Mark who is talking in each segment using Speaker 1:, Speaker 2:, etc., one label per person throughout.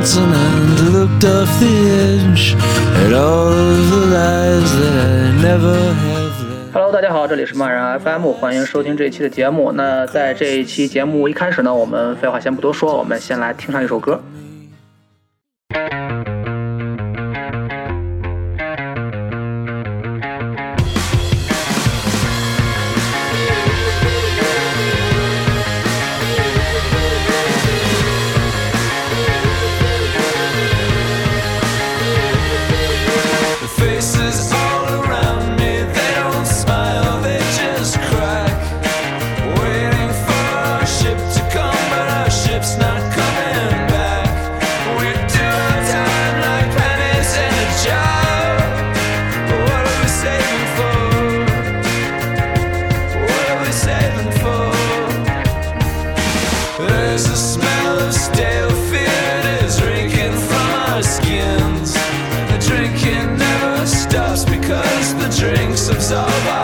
Speaker 1: mountain and looked off the edge at all of the lies that I never have lived.
Speaker 2: Hello，大家好，这里是漫人 FM，欢迎收听这一期的节目。那在这一期节目一开始呢，我们废话先不多说，我们先来听上一首歌。
Speaker 1: drinks
Speaker 2: of Zava.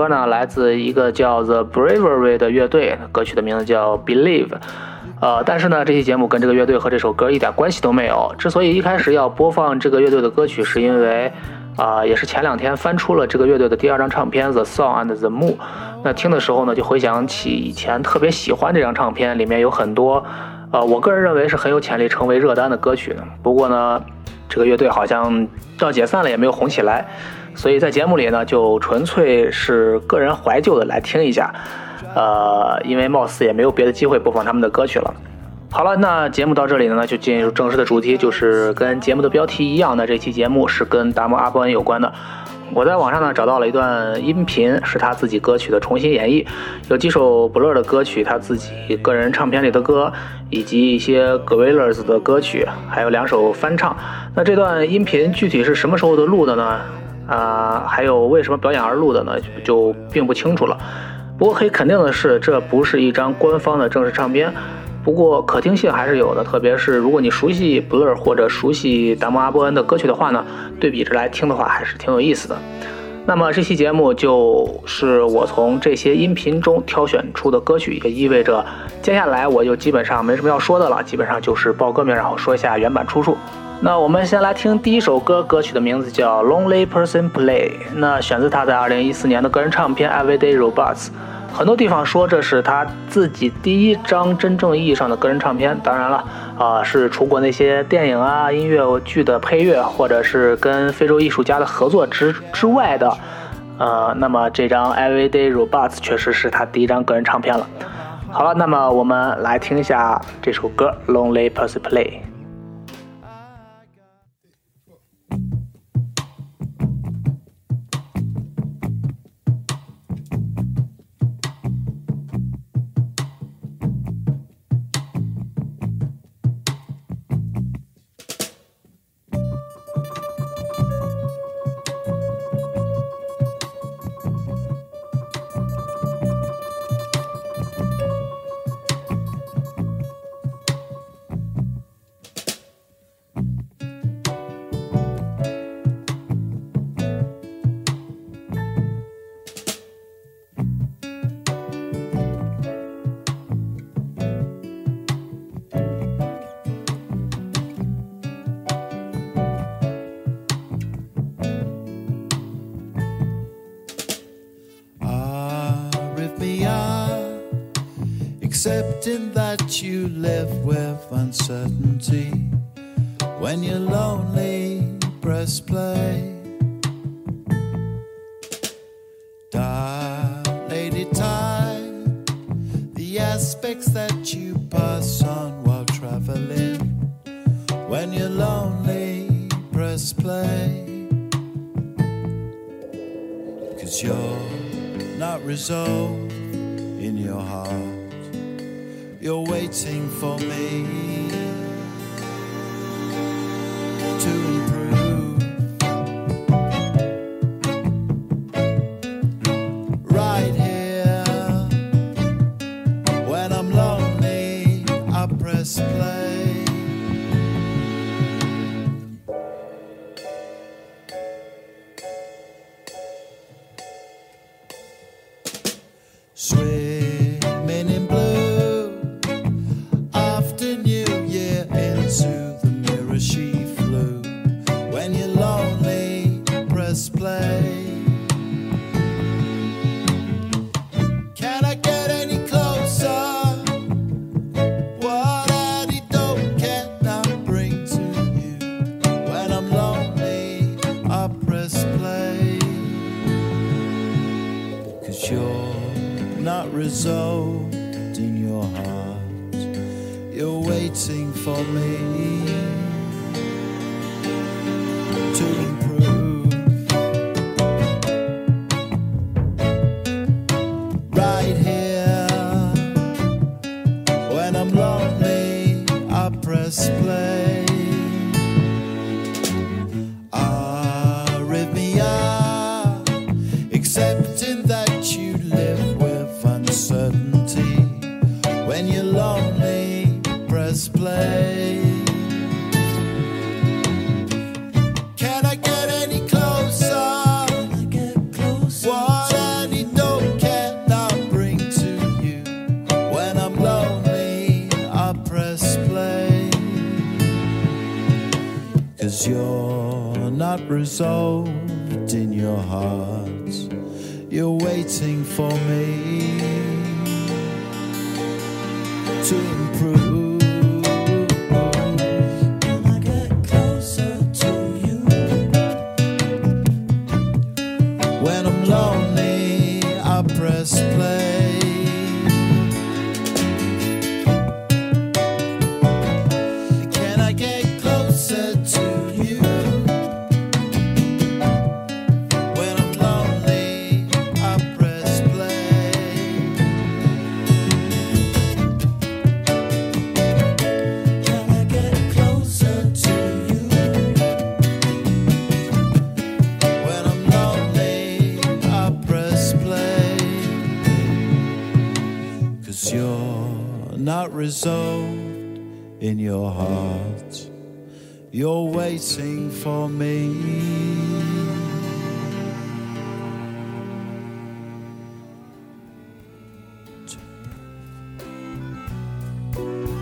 Speaker 2: 歌呢，来自一个叫 The Bravery 的乐队，歌曲的名字叫 Believe。呃，但是呢，这期节目跟这个乐队和这首歌一点关系都没有。之所以一开始要播放这个乐队的歌曲，是因为啊、也是前两天翻出了这个乐队的第二张唱片《The Song and the Moon》。那听的时候呢，就回想起以前特别喜欢这张唱片，里面有很多，呃，我个人认为是很有潜力成为热单的歌曲。不过呢，这个乐队好像要解散了，也没有红起来。所以在节目里呢，就纯粹是个人怀旧的来听一下。
Speaker 3: 呃，因为貌似也没有别的机会播放他们的歌曲了。好了，那节目到这里呢，就进入正式的主题，就是跟节目的标题一样的，这期节目是跟达摩阿波恩有关的。我在网上呢找到了一段音频，是他自己歌曲的重新演绎，有几首 Blur 的歌曲，他自己个人唱片里的歌，以及一些 Gorillaz 的歌曲，还有两首翻唱。那这段音频具体是什么时候的录的呢？啊，还有为什么表演而录的呢？就并不清楚了。不过可以肯定的是，这不是一张官方的正式唱片。不过可听性还是有的，特别是如果你熟悉 Blur 或者熟悉达摩阿波恩的歌曲的话呢，对比着来听的话还是挺有意思的。那么这期节目就是我从这些音频中挑选出的歌曲，也意味着接下来我就基本上没什么要说的了，基本上就是报歌名，然后说一下原版出处。那我们先来听第一首歌，歌曲的名字叫《Lonely Person Play》，那选自他在2014年的个人唱片《Everyday Robots》。很多地方说这是他自己第一张真正意义上的个人唱片，当然了，啊，是除过那些电影啊、音乐剧的配乐，或者是跟非洲艺术家的合作之之外的，呃，那么这张 Everyday Robots 确实是他第一张个人唱片了。好了，那么我们来听一下这首歌《Lonely Person Play》。
Speaker 1: When you're lonely, press play. Lady time, the aspects that you pass on while traveling. When you're lonely, press play. Cause you're not resolved in your heart you're waiting for me to resolved in your heart. You're waiting for me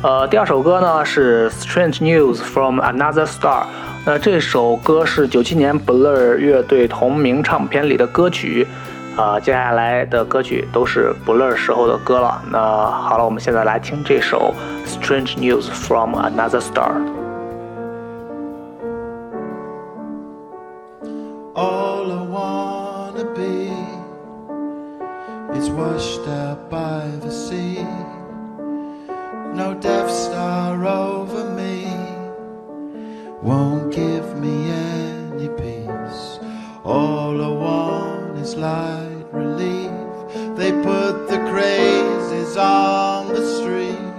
Speaker 3: 呃，第二首歌呢是《Strange News from Another Star》。那这首歌是九七年 Blur 乐队同名唱片里的歌曲。啊、接下来的歌曲都是 Blur 时候的歌了。那好了，我们现在来听这首《Strange News from Another Star》。
Speaker 1: All I wanna be is washed out by the sea. No Death Star over me won't give me any peace. All I want is light relief. They put the crazies on the street,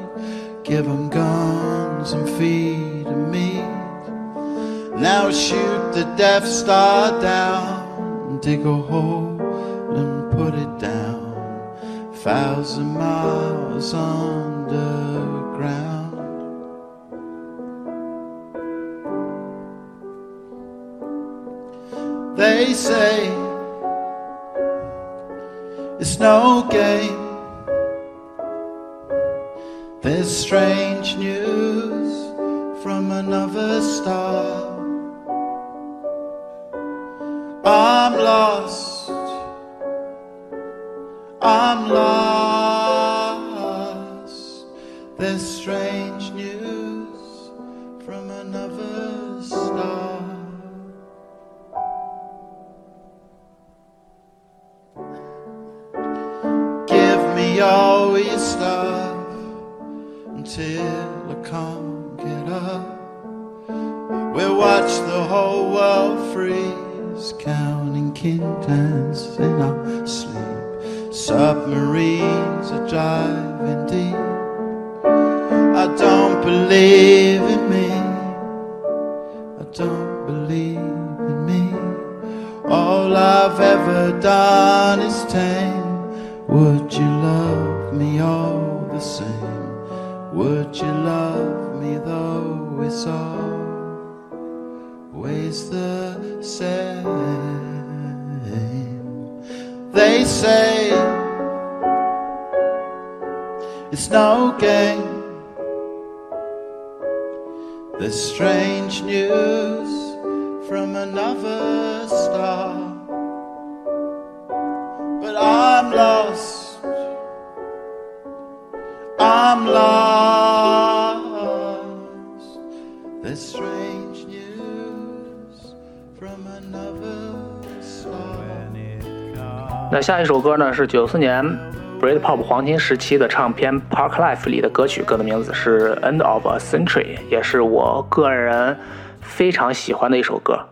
Speaker 1: give 'em guns and feed 'em meat. Now shoot the Death Star down, and dig a hole and put it down, thousand miles underground. They say watch the whole world freeze, counting kintans in our sleep. Submarines are driving deep. I don't believe in me. I don't believe in me. All I've ever done is tame. Would you love me all the same? Would you love me though it's always the same? They say it's no game. There's strange news from another star. But I'm lost. I'm lost.
Speaker 3: 那下一首歌呢是九四年 Britpop 黄金时期的唱片《Park Life》里的歌曲，歌的名字是《End of a Century》，也是我个人非常喜欢的一首歌。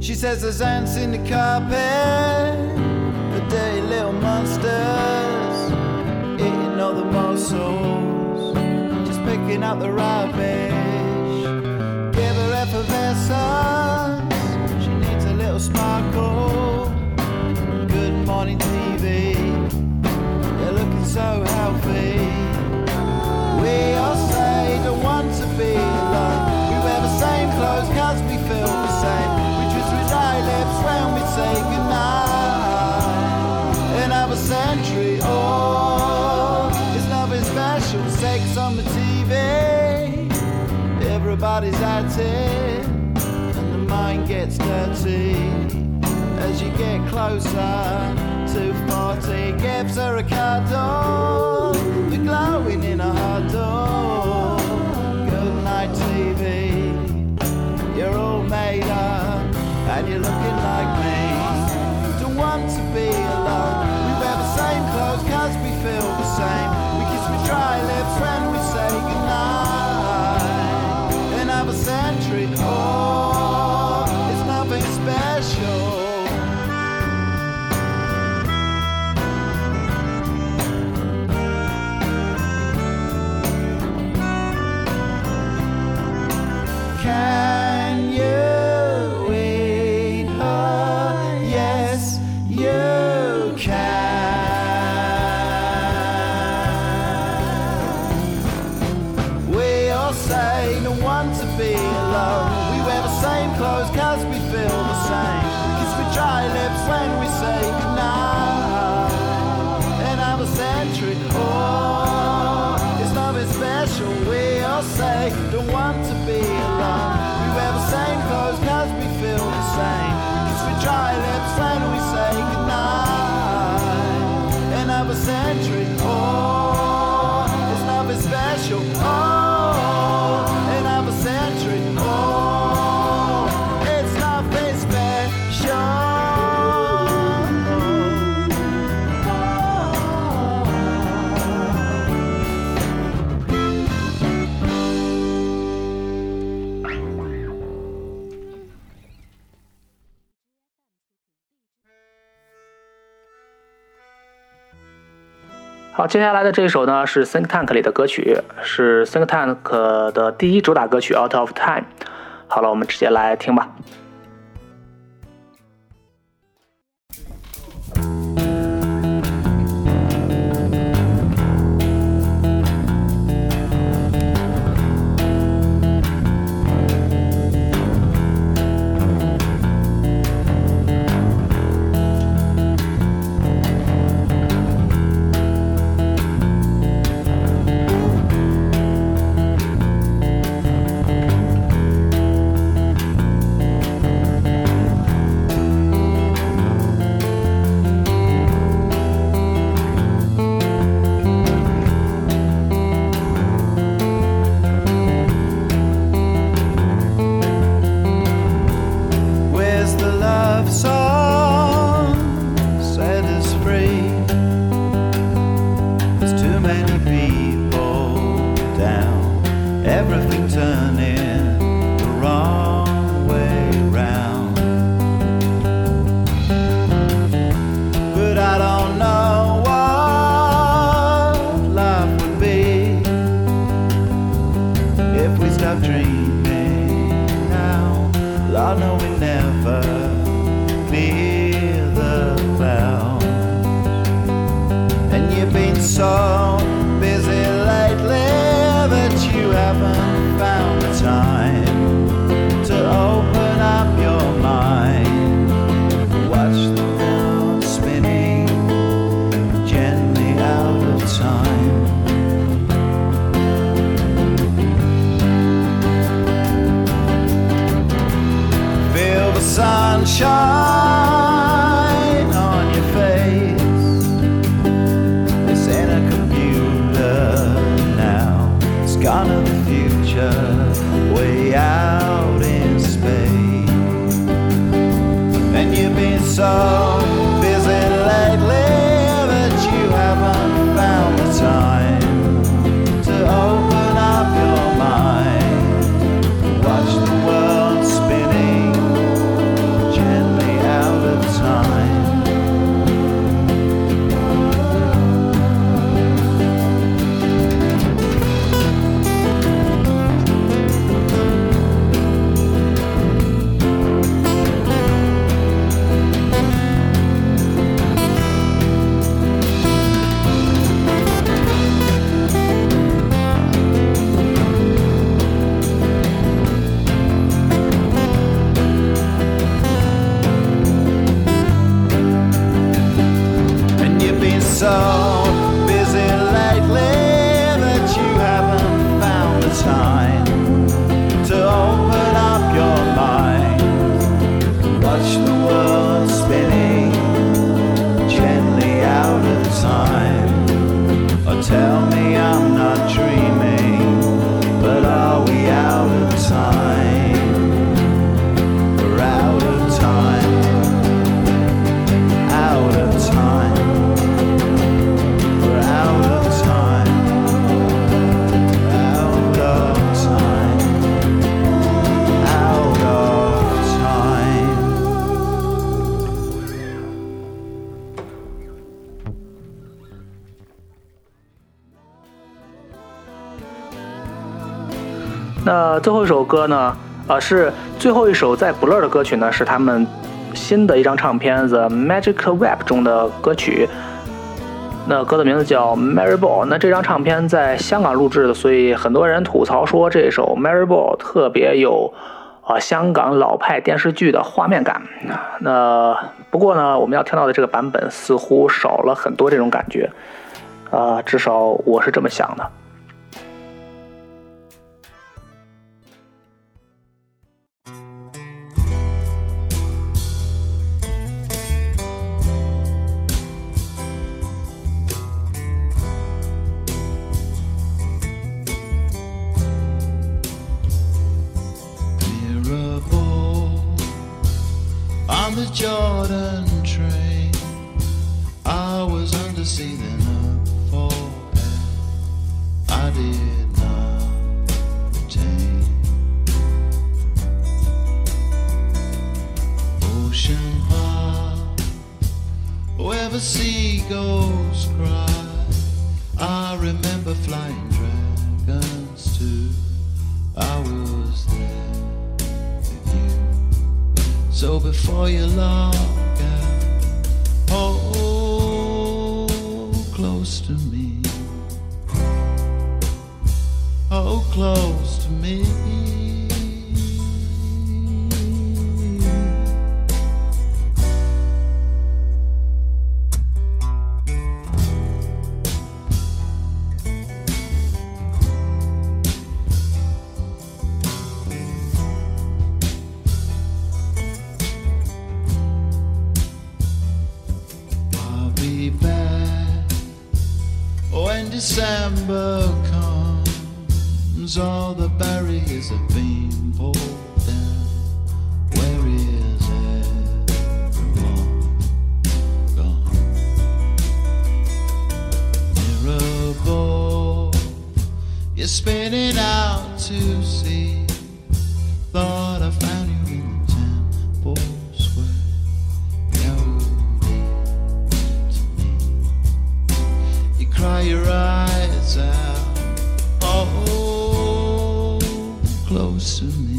Speaker 1: She says there's ants in the carpet, morsels, just picking out the rubbish. Give her effervescence, she needs a little sparkle. As you get closer. To 40 gives her a cuddle 好，接下来的这一首呢是 Think Tank 里的歌曲，是 Think Tank 的第一主打歌曲《Out of Time》。好了，我们直接来听吧。最后一首歌呢？呃，是最后一首在 Blur 的歌曲呢，是他们新的一张唱片《The Magic Web》中的歌曲。那歌的名字叫《Mary Ball》。那这张唱片在香港录制的，所以很多人吐槽说这首《Mary Ball》特别有啊、香港老派电视剧的画面感。那不过呢，我们要听到的这个版本似乎少了很多这种感觉。啊、至少我是这么想的。
Speaker 4: Jordan
Speaker 1: when December comes. All the barriers have been pulled down. Where is everyone gone? Mirable, you're spinning out to sea. Close to me,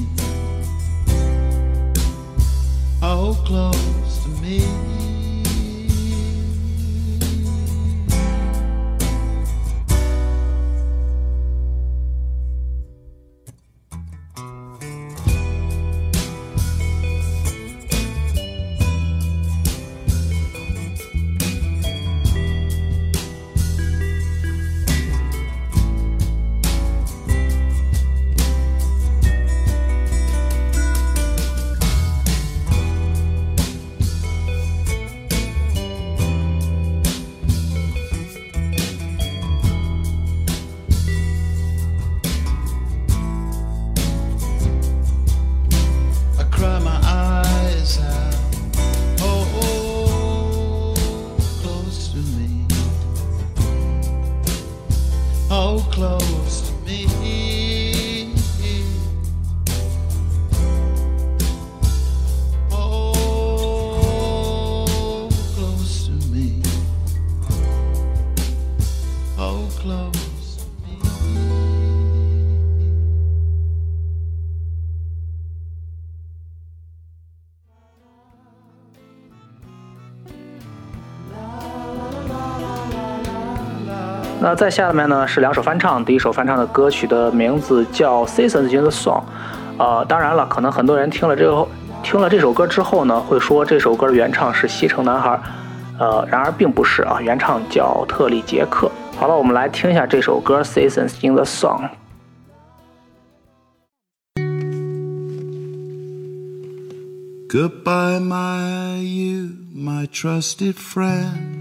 Speaker 3: 那在下面呢是两首翻唱，第一首翻唱的歌曲的名字叫《Seasons in the Song》，呃，当然了，可能很多人听了这个听了这首歌之后呢，会说这首歌原唱是西城男孩，呃，然而并不是啊，原唱叫特里杰克。好了，我们来听一下这首歌《Seasons in the Song》。
Speaker 1: Goodbye, my you, my trusted friend.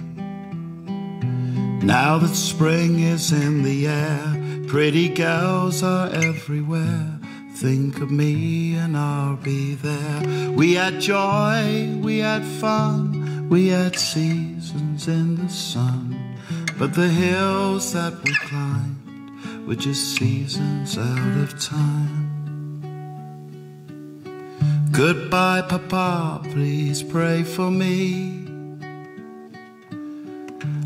Speaker 1: Now that spring is in the air, pretty girls are everywhere. Think of me and I'll be there. We had joy, we had fun, we had seasons in the sun. But the hills that we climbed were just seasons out of time. Goodbye, Papa, please pray for me.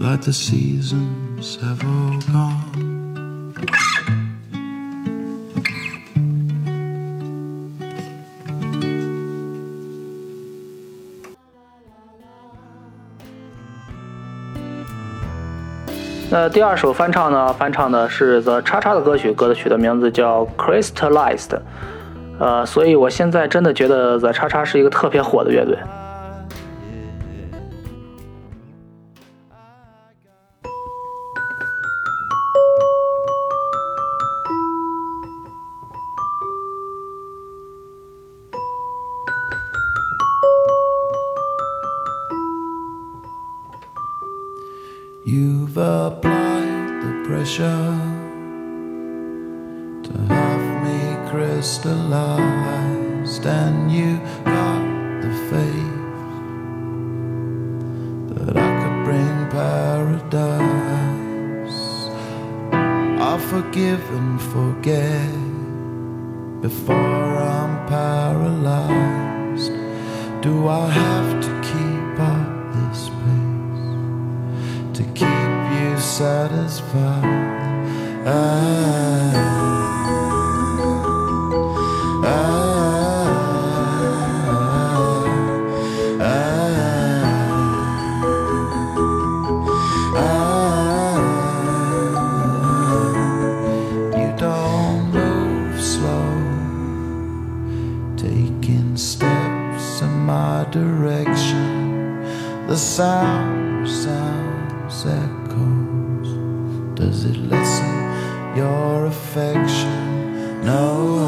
Speaker 1: like the seasons have all gone.
Speaker 3: 《那第二首翻唱呢，翻唱的是 The 叉叉的歌曲，歌曲的名字叫 Crystallized。呃，所以我现在真的觉得 The 叉叉是一个特别火的乐队。
Speaker 1: Your affection? No.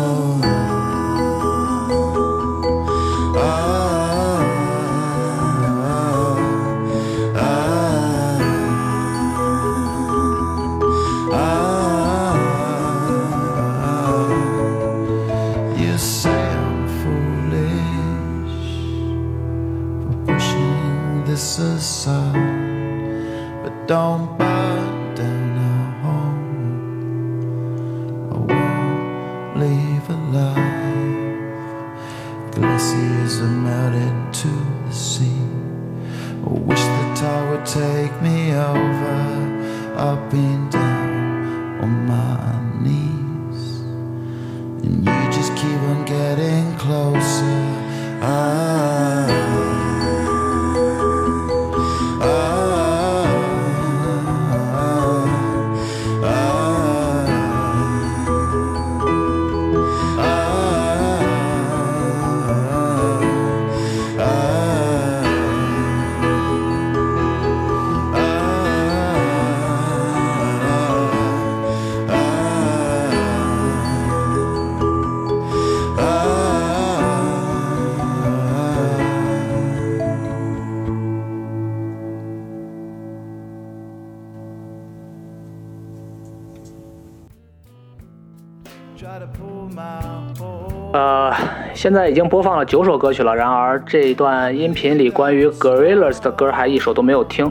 Speaker 3: 现在已经播放了九首歌曲了，然而这一段音频里关于 Gorillaz 的歌还一首都没有听。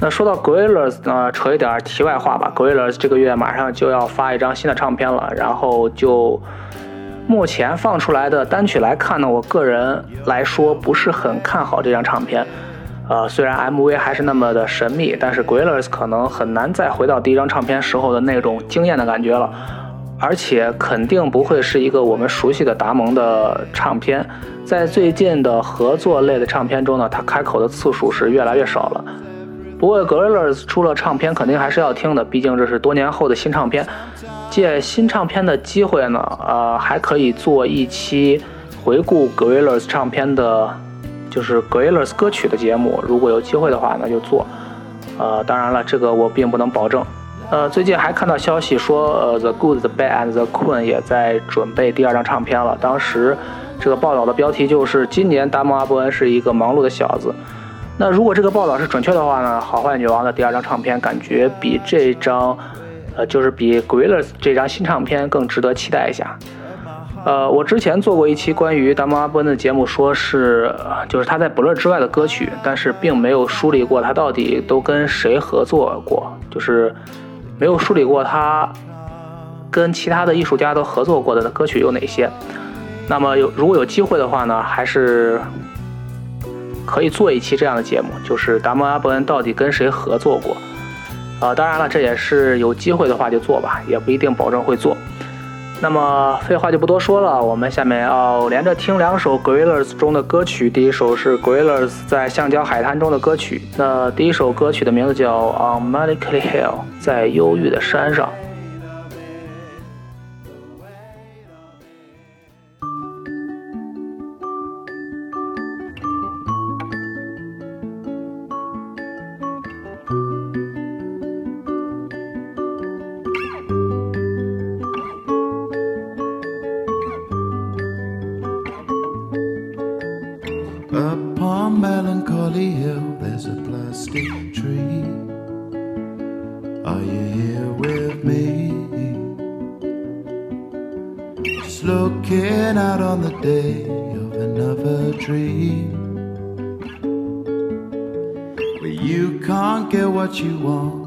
Speaker 3: 那说到 Gorillaz 呢，扯一点题外话吧。Gorillaz 这个月马上就要发一张新的唱片了，然后就目前放出来的单曲来看呢，我个人来说不是很看好这张唱片。呃，虽然 MV 还是那么的神秘，但是 Gorillaz 可能很难再回到第一张唱片时候的那种惊艳的感觉了。而且肯定不会是一个我们熟悉的达蒙的唱片。在最近的合作类的唱片中呢，他开口的次数是越来越少了。不过 Gorillaz 出了唱片，肯定还是要听的，毕竟这是多年后的新唱片。借新唱片的机会呢，呃，还可以做一期回顾 Gorillaz 唱片的，就是 Gorillaz 歌曲的节目。如果有机会的话，那就做。呃，当然了，这个我并不能保证。呃，最近还看到消息说，呃，The Good, The Bad and The Queen 也在准备第二张唱片了。当时这个报道的标题就是“今年达蒙阿伯恩是一个忙碌的小子”。那如果这个报道是准确的话呢，好坏女王的第二张唱片感觉比这张，呃，就是比 Gorillas 这张新唱片更值得期待一下。呃，我之前做过一期关于达蒙阿伯恩的节目，说是就是他在不乐之外的歌曲，但是并没有梳理过他到底都跟谁合作过，就是没有梳理过他跟其他的艺术家都合作过的歌曲有哪些。那么有如果有机会的话呢，还是可以做一期这样的节目，就是达摩阿伯恩到底跟谁合作过？啊、当然了，这也是有机会的话就做吧，也不一定保证会做。那么废话就不多说了，我们下面要连着听两首 gorillas 中的歌曲。第一首是 gorillas 在橡胶海滩中的歌曲，那第一首歌曲的名字叫 On Melancholy Hill，在忧郁的山上。
Speaker 1: Upon Melancholy Hill, there's a plastic tree. Are you here with me? Just looking out on the day of another dream. Where you can't get what you want,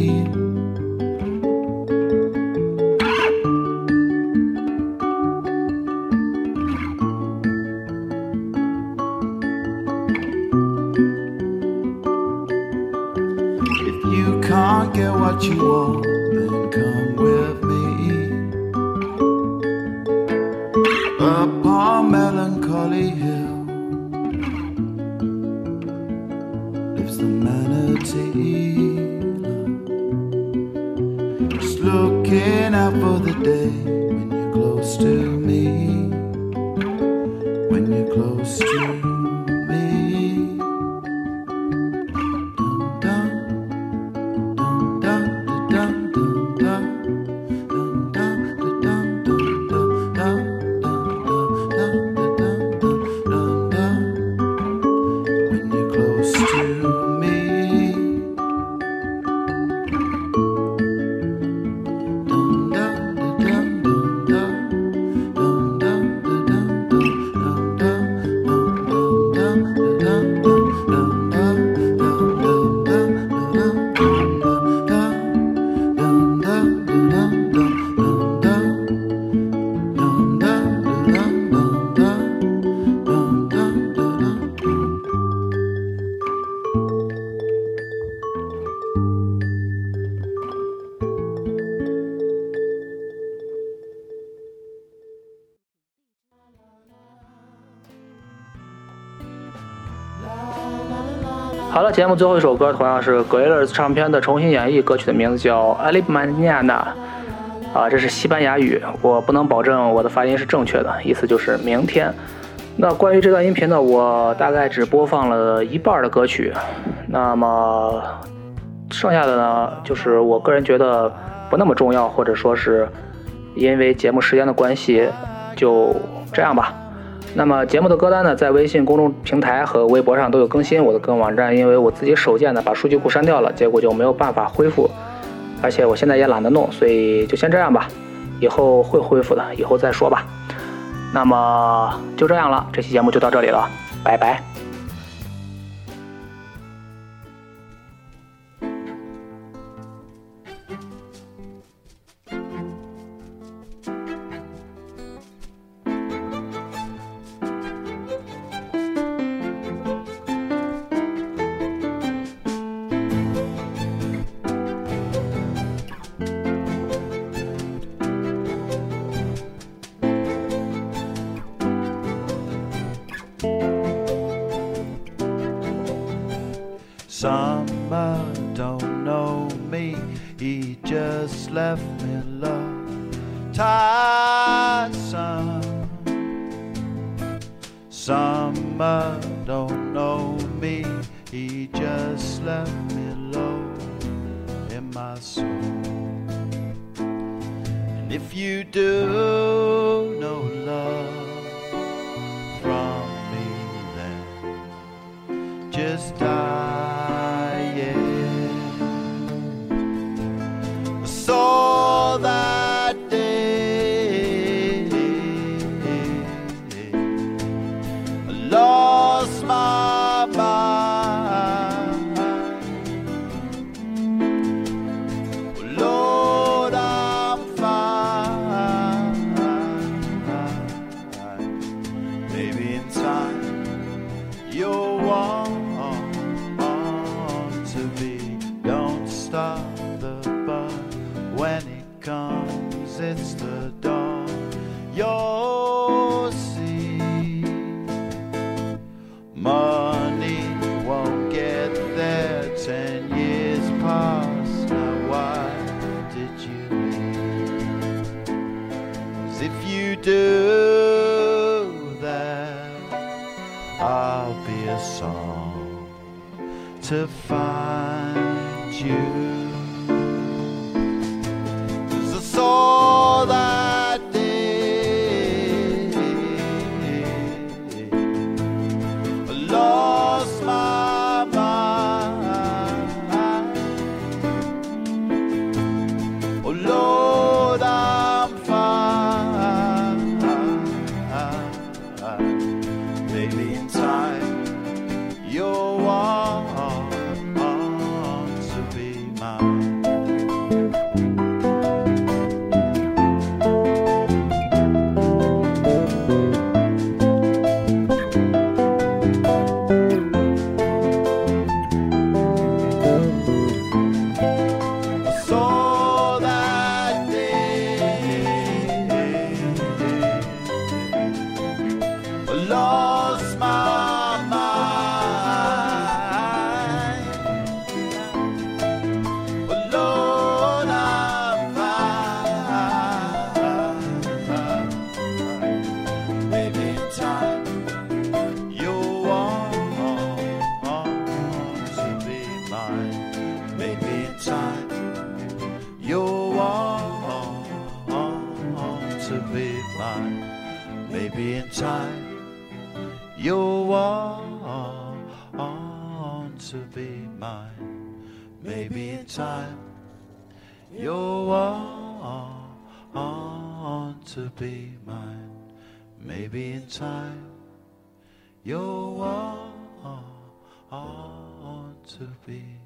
Speaker 3: need. 节目最后一首歌同样是 Gorillaz 唱片的重新演绎，歌曲的名字叫《a l i b m a n a n a 啊，这是西班牙语，我不能保证我的发音是正确的，意思就是明天。那关于这段音频呢，我大概只播放了一半的歌曲，那么剩下的呢，就是我个人觉得不那么重要，或者说是因为节目时间的关系，就这样吧。那么节目的歌单呢，在微信公众平台和微博上都有更新。我的个人网站因为我自己手贱的把数据库删掉了，结果就没有办法恢复，而且我现在也懒得弄，所以就先这样吧。以后会恢复的，以后再说吧。那么就这样了，这期节目就到这里了，拜拜。
Speaker 1: Left Maybe in time you'll want to be